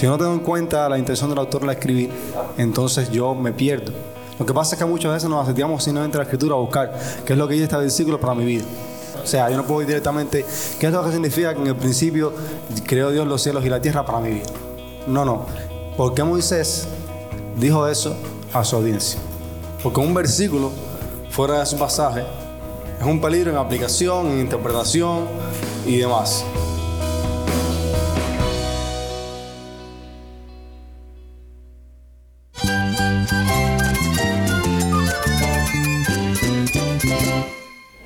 Si no tengo en cuenta la intención del autor al escribir, entonces yo me pierdo. Lo que pasa es que muchas veces nos asociamos simplemente a la escritura a buscar qué es lo que dice este versículo para mi vida. O sea, yo no puedo ir directamente, ¿qué es lo que significa que en el principio creó Dios los cielos y la tierra para mi vida? No, no. ¿Por qué Moisés dijo eso a su audiencia? Porque un versículo fuera de su pasaje es un peligro en aplicación, en interpretación y demás.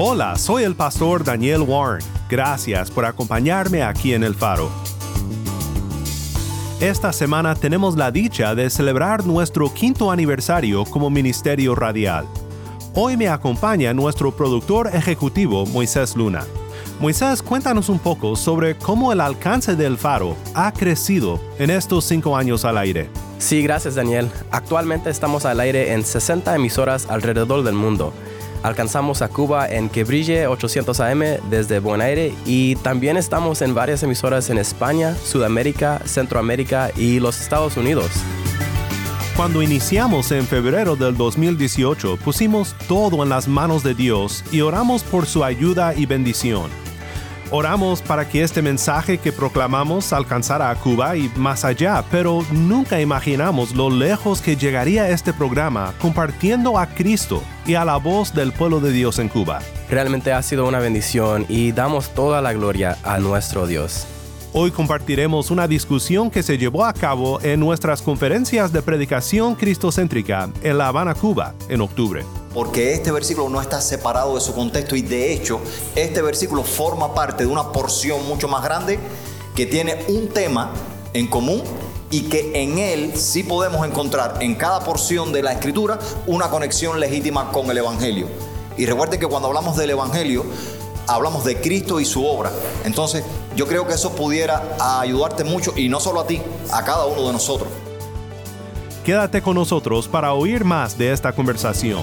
Hola, soy el pastor Daniel Warren. Gracias por acompañarme aquí en El Faro. Esta semana tenemos la dicha de celebrar nuestro quinto aniversario como Ministerio Radial. Hoy me acompaña nuestro productor ejecutivo Moisés Luna. Moisés, cuéntanos un poco sobre cómo el alcance del faro ha crecido en estos cinco años al aire. Sí, gracias Daniel. Actualmente estamos al aire en 60 emisoras alrededor del mundo Alcanzamos a Cuba en Que Brille 800 AM desde Buen Aire y también estamos en varias emisoras en España, Sudamérica, Centroamérica y los Estados Unidos. Cuando iniciamos en febrero del 2018, pusimos todo en las manos de Dios y oramos por su ayuda y bendición. Oramos para que este mensaje que proclamamos alcanzara a Cuba y más allá, pero nunca imaginamos lo lejos que llegaría este programa compartiendo a Cristo y a la voz del pueblo de Dios en Cuba. Realmente ha sido una bendición y damos toda la gloria a nuestro Dios. Hoy compartiremos una discusión que se llevó a cabo en nuestras conferencias de predicación cristocéntrica en La Habana, Cuba, en octubre porque este versículo no está separado de su contexto y de hecho este versículo forma parte de una porción mucho más grande que tiene un tema en común y que en él sí podemos encontrar en cada porción de la escritura una conexión legítima con el Evangelio. Y recuerde que cuando hablamos del Evangelio, hablamos de Cristo y su obra. Entonces, yo creo que eso pudiera ayudarte mucho, y no solo a ti, a cada uno de nosotros. Quédate con nosotros para oír más de esta conversación.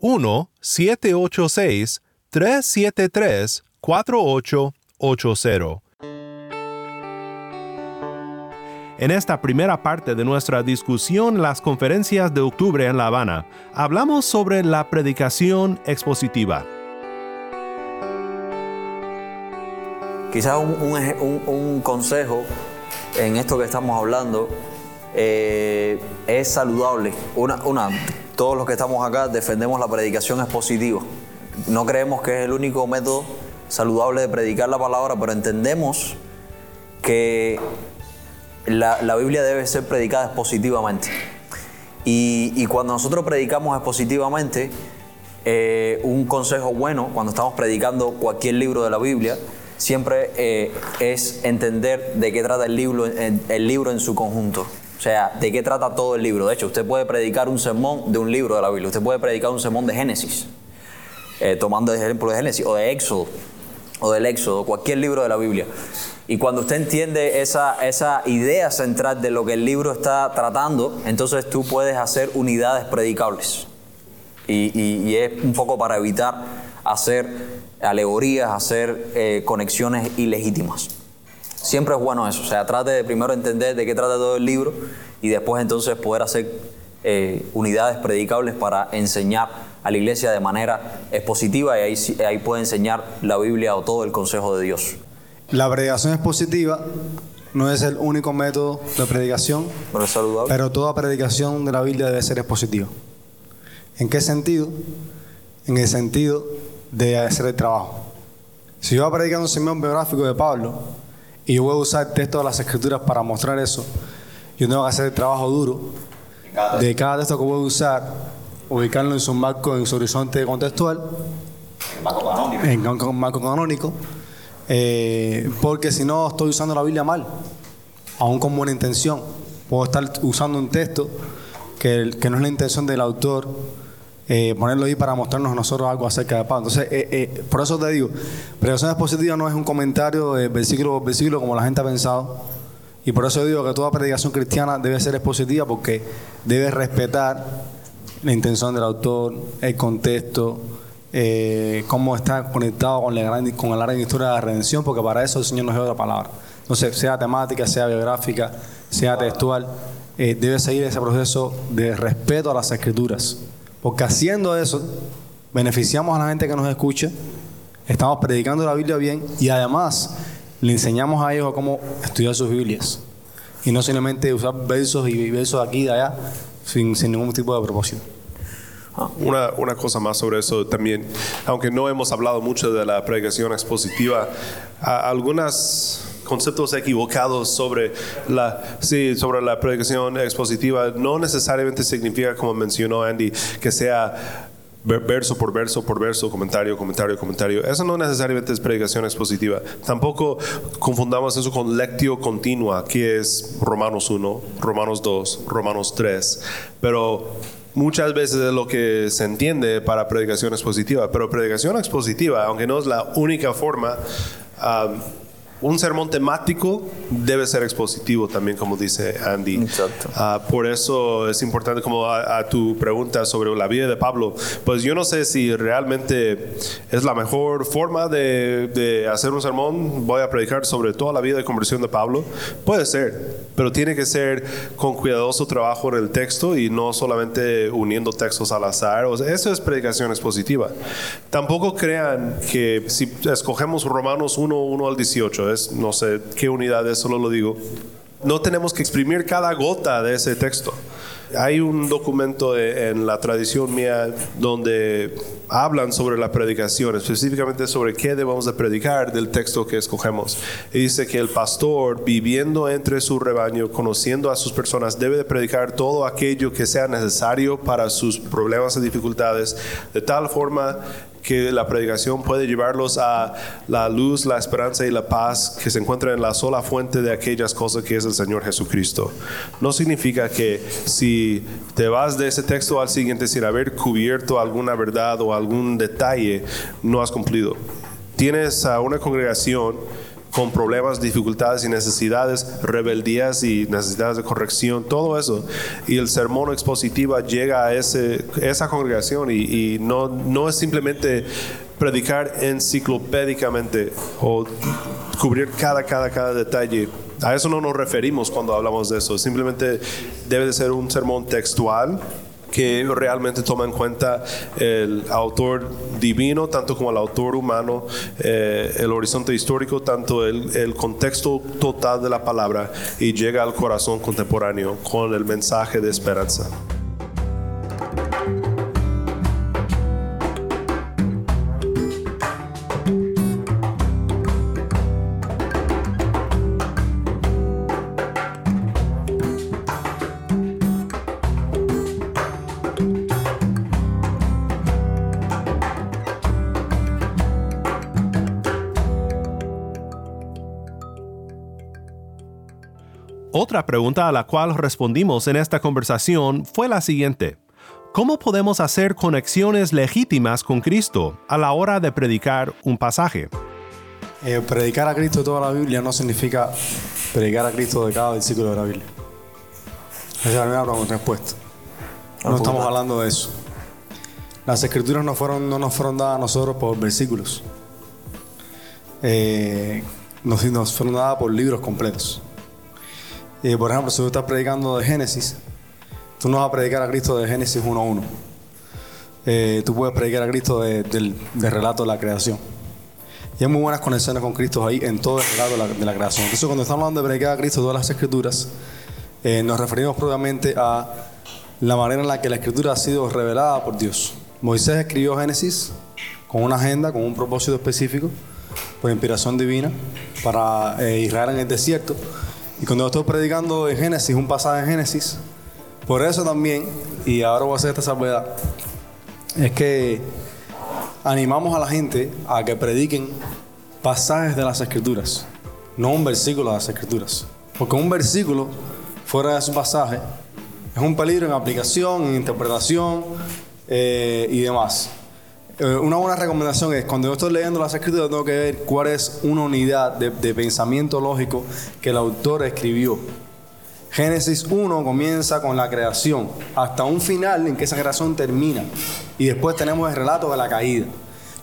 1-786-373-4880. En esta primera parte de nuestra discusión las conferencias de octubre en La Habana, hablamos sobre la predicación expositiva. Quizás un, consejo en esto que estamos hablando eh, es saludable. Una, una, todos los que estamos acá defendemos la predicación expositiva. No creemos que es el único método saludable de predicar la palabra, pero entendemos que la, Biblia debe ser predicada expositivamente. Y, cuando nosotros predicamos expositivamente, eh, un consejo bueno cuando estamos predicando cualquier libro de la Biblia siempre eh, es entender de qué trata el libro en su conjunto. O sea, ¿de qué trata todo el libro? De hecho, usted puede predicar un sermón de un libro de la Biblia. Usted puede predicar un sermón de Génesis, eh, tomando el ejemplo de Génesis, o de Éxodo, o del Éxodo, cualquier libro de la Biblia. Y cuando usted entiende esa, esa idea central de lo que el libro está tratando, entonces tú puedes hacer unidades predicables. Y, y es un poco para evitar hacer alegorías, hacer eh, conexiones ilegítimas. Siempre es bueno eso, o sea, trate de primero entender de qué trata todo el libro y después entonces poder hacer eh, unidades predicables para enseñar a la iglesia de manera expositiva y ahí, ahí puede enseñar la Biblia o todo el consejo de Dios. La predicación expositiva no es el único método de predicación, Pero es saludable. pero toda predicación de la Biblia debe ser expositiva. ¿En qué sentido? En el sentido de hacer el trabajo. Si yo voy a predicar un sermón biográfico de Pablo y yo voy a usar textos de las escrituras para mostrar eso, yo tengo que hacer el trabajo duro de cada texto. que voy a usar, ubicarlo en su marco, en su horizonte contextual, en un marco canónico, eh, porque si no estoy usando la Biblia mal, aún con buena intención. Puedo estar usando un texto que, que no es la intención del autor, eh, ponerlo ahí para mostrarnos a nosotros algo acerca de Pablo. Entonces, eh, eh, por eso te digo, predicación expositiva no es un comentario de versículo por versículo como la gente ha pensado. Y por eso digo que toda predicación cristiana debe ser expositiva porque debe respetar la intención del autor, el contexto, cómo está conectado con la, gran, con la larga historia de la redención, porque para eso el Señor nos dio otra palabra. Entonces, sea temática, sea biográfica, sea textual, debe seguir ese proceso de respeto a las escrituras. Porque haciendo eso, beneficiamos a la gente que nos escucha, estamos predicando la Biblia bien y además le enseñamos a ellos a cómo estudiar sus Biblias. Y no simplemente usar versos y versos aquí y allá sin, sin ningún tipo de propósito. Una, una cosa más sobre eso también, aunque no hemos hablado mucho de la predicación expositiva, a- algunos conceptos equivocados sobre la, sí, sobre la predicación expositiva no necesariamente significa, como mencionó Andy, que sea ver- verso por verso por verso, comentario, comentario, comentario. Eso no necesariamente es predicación expositiva. Tampoco confundamos eso con lectio continua, que es Romanos 1, Romanos 2, Romanos 3. Pero muchas veces es lo que se entiende para predicación expositiva. Pero predicación expositiva, aunque no es la única forma, un sermón temático debe ser expositivo también, como dice Andy. Exacto. Ah, por eso es importante, como a, a tu pregunta sobre la vida de Pablo, pues yo no sé si realmente es la mejor forma de, de hacer un sermón. Voy a predicar sobre toda la vida de conversión de Pablo. Puede ser, pero tiene que ser con cuidadoso trabajo en el texto y no solamente uniendo textos al azar. O sea, eso es predicación expositiva. Tampoco crean que si escogemos Romanos 1, 1 al 18, no sé qué unidad es, solo lo digo no tenemos que exprimir cada gota de ese texto. Hay un documento en la tradición mía donde hablan sobre la predicación, específicamente sobre qué debemos de predicar del texto que escogemos. Y dice que el pastor, viviendo entre su rebaño, conociendo a sus personas, debe de predicar todo aquello que sea necesario para sus problemas y dificultades, de tal forma que la predicación puede llevarlos a la luz, la esperanza y la paz que se encuentran en la sola fuente de aquellas cosas que es el Señor Jesucristo. No significa que si te vas de ese texto al siguiente sin haber cubierto alguna verdad o algún detalle, no has cumplido. Tienes a una congregación con problemas, dificultades y necesidades, rebeldías y necesidades de corrección, todo eso. Y el sermón expositiva llega a ese, esa congregación y, y no, no es simplemente predicar enciclopédicamente o cubrir cada, cada, cada detalle. A eso no nos referimos cuando hablamos de eso. Simplemente debe de ser un sermón textual que realmente toma en cuenta el autor divino, tanto como el autor humano, eh, el horizonte histórico, tanto el, el contexto total de la palabra y llega al corazón contemporáneo con el mensaje de esperanza. Otra pregunta a la cual respondimos en esta conversación fue la siguiente. ¿Cómo podemos hacer conexiones legítimas con Cristo a la hora de predicar un pasaje? Eh, predicar a Cristo de toda la Biblia no significa predicar a Cristo de cada versículo de la Biblia. Esa es la primera pregunta respuesta. No estamos hablando de eso. La las escrituras no, fueron, no nos fueron dadas a nosotros por versículos. Eh, nos, nos fueron dadas por libros completos. Y por ejemplo, si tú estás predicando de Génesis, tú no vas a predicar a Cristo de Génesis 1.1. Eh, tú puedes predicar a Cristo de- del, del relato de la creación. Y hay muy buenas conexiones con Cristo ahí en todo el relato de la, de la creación. Entonces, cuando estamos hablando de predicar a Cristo todas las escrituras, eh, nos referimos propiamente a la manera en la que la escritura ha sido revelada por Dios. Moisés escribió Génesis con una agenda, con un propósito específico, por inspiración divina, para eh, Israel en el desierto. Y cuando yo estoy predicando en Génesis, un pasaje en Génesis, por eso también, y ahora voy a hacer esta salvedad, es que animamos a la gente a que prediquen pasajes de las escrituras, no un versículo de las escrituras. Porque un versículo fuera de su pasaje es un peligro en aplicación, en interpretación eh, y demás. Eh, una buena recomendación es, cuando yo estoy leyendo las escrituras, tengo que ver cuál es una unidad de, pensamiento lógico que el autor escribió. Génesis 1 comienza con la creación, hasta un final en que esa creación termina. Y después tenemos el relato de la caída.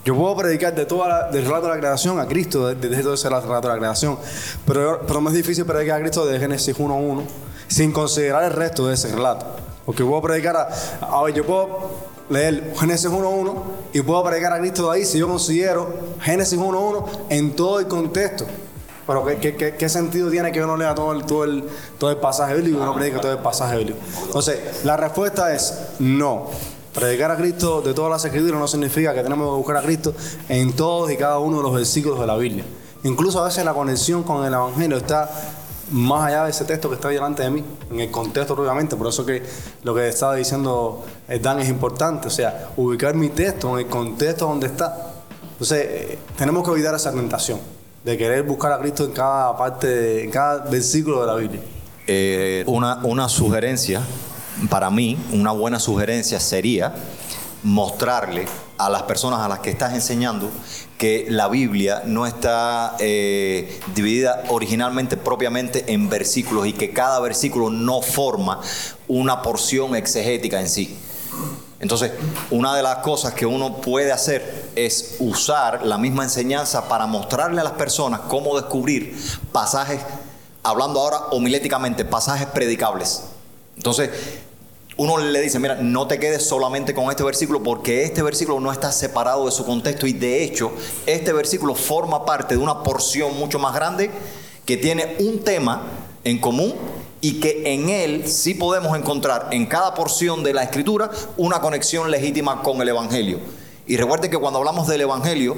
Yo puedo predicar de toda la- del relato de la creación a Cristo, desde de, todo ese relato de la creación, pero, pero es difícil predicar a Cristo de Génesis 1.1 sin considerar el resto de ese relato. Porque puedo predicar a, a ver, yo puedo leer Génesis 1.1 y puedo predicar a Cristo de ahí si yo considero Génesis 1.1 en todo el contexto. Pero ¿qué, qué, qué- sentido tiene que uno lea todo el, todo el, todo el pasaje bíblico y uno predica todo el pasaje bíblico? Entonces, la respuesta es no. Predicar a Cristo de todas las escrituras no significa que tenemos que buscar a Cristo en todos y cada uno de los versículos de la Biblia. Incluso a veces la conexión con el Evangelio está más allá de ese texto que está delante de mí, en el contexto obviamente, por eso que lo que estaba diciendo eh, Dan es importante, o sea, ubicar mi texto en el contexto donde está. Entonces, eh, tenemos que evitar esa tentación de querer buscar a Cristo en cada parte, en cada versículo de la Biblia. Eh, una, una sugerencia, para mí, una buena sugerencia sería mostrarle a las personas a las que estás enseñando que la Biblia no está eh, dividida originalmente propiamente en versículos y que cada versículo no forma una porción exegética en sí. Entonces, una de las cosas que uno puede hacer es usar la misma enseñanza para mostrarle a las personas cómo descubrir pasajes, hablando ahora homiléticamente, pasajes predicables. Entonces, uno le dice, mira, no te quedes solamente con este versículo porque este versículo no está separado de su contexto y de hecho este versículo forma parte de una porción mucho más grande que tiene un tema en común y que en él sí podemos encontrar en cada porción de la escritura una conexión legítima con el Evangelio. Y recuerde que cuando hablamos del Evangelio,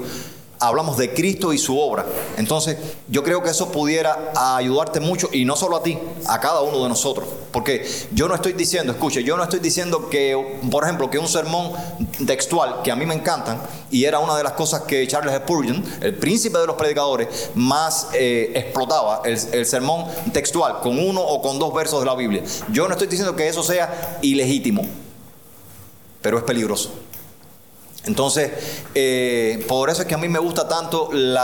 hablamos de Cristo y su obra. Entonces, yo creo que eso pudiera ayudarte mucho, y no solo a ti, a cada uno de nosotros. Porque yo no estoy diciendo, escuche, yo no estoy diciendo que, por ejemplo, que un sermón textual, que a mí me encantan, y era una de las cosas que Charles Spurgeon, el príncipe de los predicadores, más eh, explotaba, el, el sermón textual, con uno o con dos versos de la Biblia. Yo no estoy diciendo que eso sea ilegítimo, pero es peligroso. Entonces, eh, por eso es que a mí me gusta tanto el,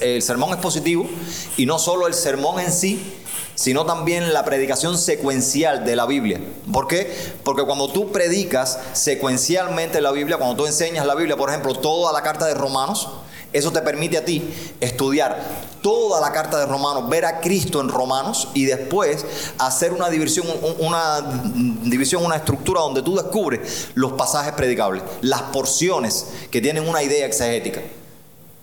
el sermón expositivo y no solo el sermón en sí, sino también la predicación secuencial de la Biblia. ¿Por qué? Porque cuando tú predicas secuencialmente la Biblia, cuando tú enseñas la Biblia, por ejemplo, toda la carta de Romanos, eso te permite a ti estudiar toda la carta de Romanos, ver a Cristo en Romanos y después hacer una división, un- una división, una estructura donde tú descubres los pasajes predicables, las porciones que tienen una idea exegética.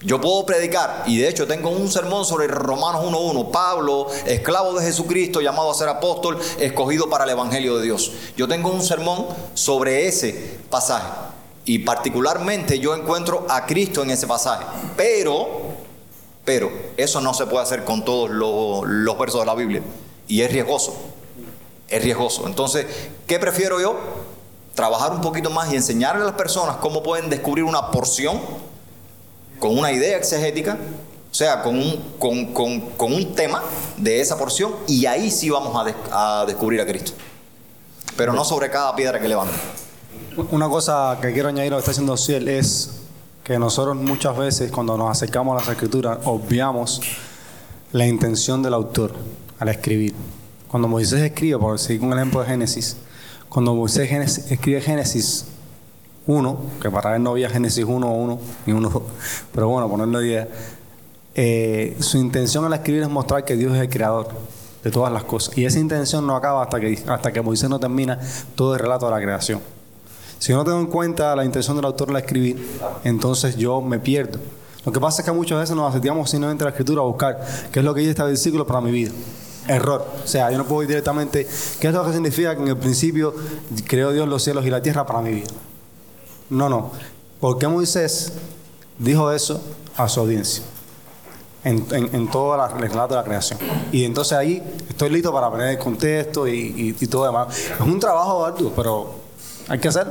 Yo puedo predicar, y de hecho tengo un sermón sobre Romanos 1.1, Pablo, esclavo de Jesucristo, llamado a ser apóstol, escogido para el Evangelio de Dios. Yo tengo un sermón sobre ese pasaje, y particularmente yo encuentro a Cristo en ese pasaje, pero, pero, eso no se puede hacer con todos los, versos de la Biblia, y es riesgoso, es riesgoso. Entonces, ¿qué prefiero yo? Trabajar un poquito más y enseñarle a las personas cómo pueden descubrir una porción con una idea exegética, o sea, con un, con, con- con un tema de esa porción, y ahí sí vamos a descubrir a Cristo. Pero no sobre cada piedra que levanta. Una cosa que quiero añadir a lo que está diciendo Ciel es que nosotros muchas veces cuando nos acercamos a las escrituras obviamos la intención del autor al escribir. Cuando Moisés escribe, por seguir el ejemplo de Génesis, cuando Moisés escribe Génesis 1, que para él no había Génesis 1, 1 y 1, 2, pero bueno, ponerlo idea. Eh, su intención al escribir es mostrar que Dios es el creador de todas las cosas. Y esa intención no acaba hasta que, hasta que Moisés no termina todo el relato de la creación. Si yo no tengo en cuenta la intención del autor al escribir, entonces yo me pierdo. Lo que pasa es que muchas veces nos acercamos simplemente a la escritura a buscar qué es lo que dice este versículo para mi vida. Error. O sea, yo no puedo ir directamente, ¿qué es lo que significa que en el principio creó Dios los cielos y la tierra para mi vida? No, no. ¿Por qué Moisés dijo eso a su audiencia? En, en, todo el relato de la creación. Y entonces ahí estoy listo para aprender el contexto y, y, todo demás. Es un trabajo arduo, pero hay que hacer.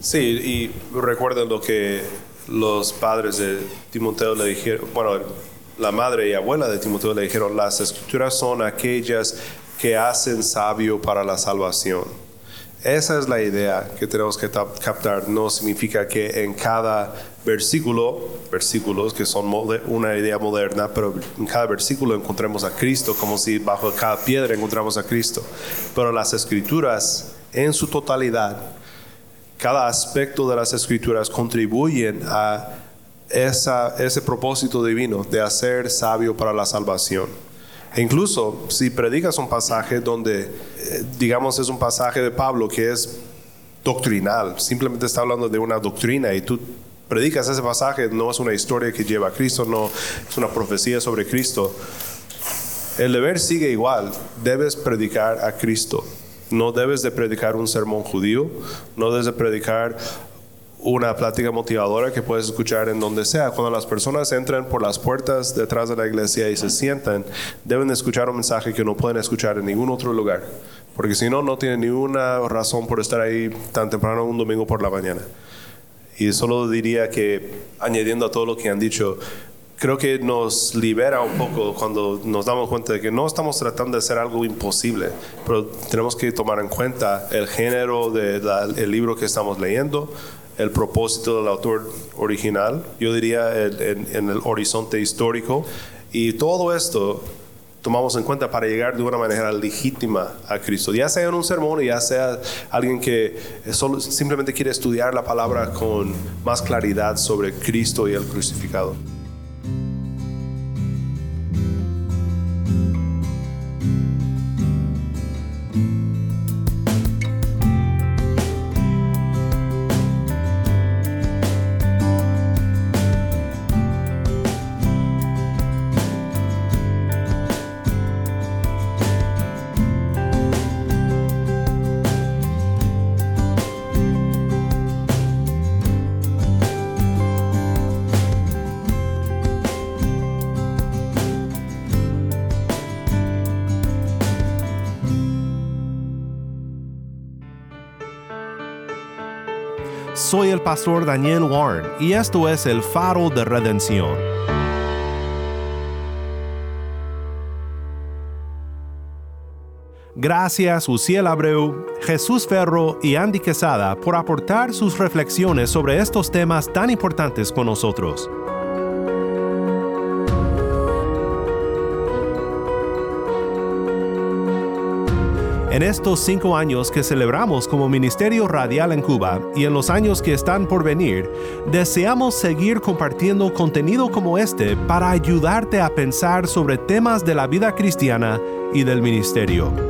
Sí, y recuerden lo que los padres de Timoteo le dijeron, bueno, la madre y abuela de Timoteo le dijeron, las escrituras son aquellas que hacen sabio para la salvación. Esa es la idea que tenemos que captar. No significa que en cada versículo, versículos que son una idea moderna, pero en cada versículo encontremos a Cristo, como si bajo cada piedra encontramos a Cristo. Pero las escrituras en su totalidad cada aspecto de las escrituras contribuyen a ese propósito divino de hacer sabio para la salvación. E incluso si predicas un pasaje donde, eh, digamos, es un pasaje de Pablo que es doctrinal, simplemente está hablando de una doctrina y tú predicas ese pasaje, no es una historia que lleva a Cristo, no es una profecía sobre Cristo. El deber sigue igual, debes predicar a Cristo. No debes de predicar un sermón judío, no debes de predicar una plática motivadora que puedes escuchar en donde sea. Cuando las personas entran por las puertas detrás de la iglesia y se sientan, deben de escuchar un mensaje que no pueden escuchar en ningún otro lugar. Porque si no, no tienen ninguna razón por estar ahí tan temprano un domingo por la mañana. Y solo diría que, añadiendo a todo lo que han dicho, creo que nos libera un poco cuando nos damos cuenta de que no estamos tratando de hacer algo imposible, pero tenemos que tomar en cuenta el género del libro que estamos leyendo, el propósito del autor original, yo diría en, en el horizonte histórico, y todo esto tomamos en cuenta para llegar de una manera legítima a Cristo, ya sea en un sermón, ya sea alguien que solo, simplemente quiere estudiar la palabra con más claridad sobre Cristo y el crucificado. Soy el pastor Daniel Warren y esto es el faro de redención. Gracias Uciel Abreu, Jesús Ferro y Andy Quesada por aportar sus reflexiones sobre estos temas tan importantes con nosotros. En estos cinco años que celebramos como Ministerio Radial en Cuba y en los años que están por venir, deseamos seguir compartiendo contenido como este para ayudarte a pensar sobre temas de la vida cristiana y del ministerio.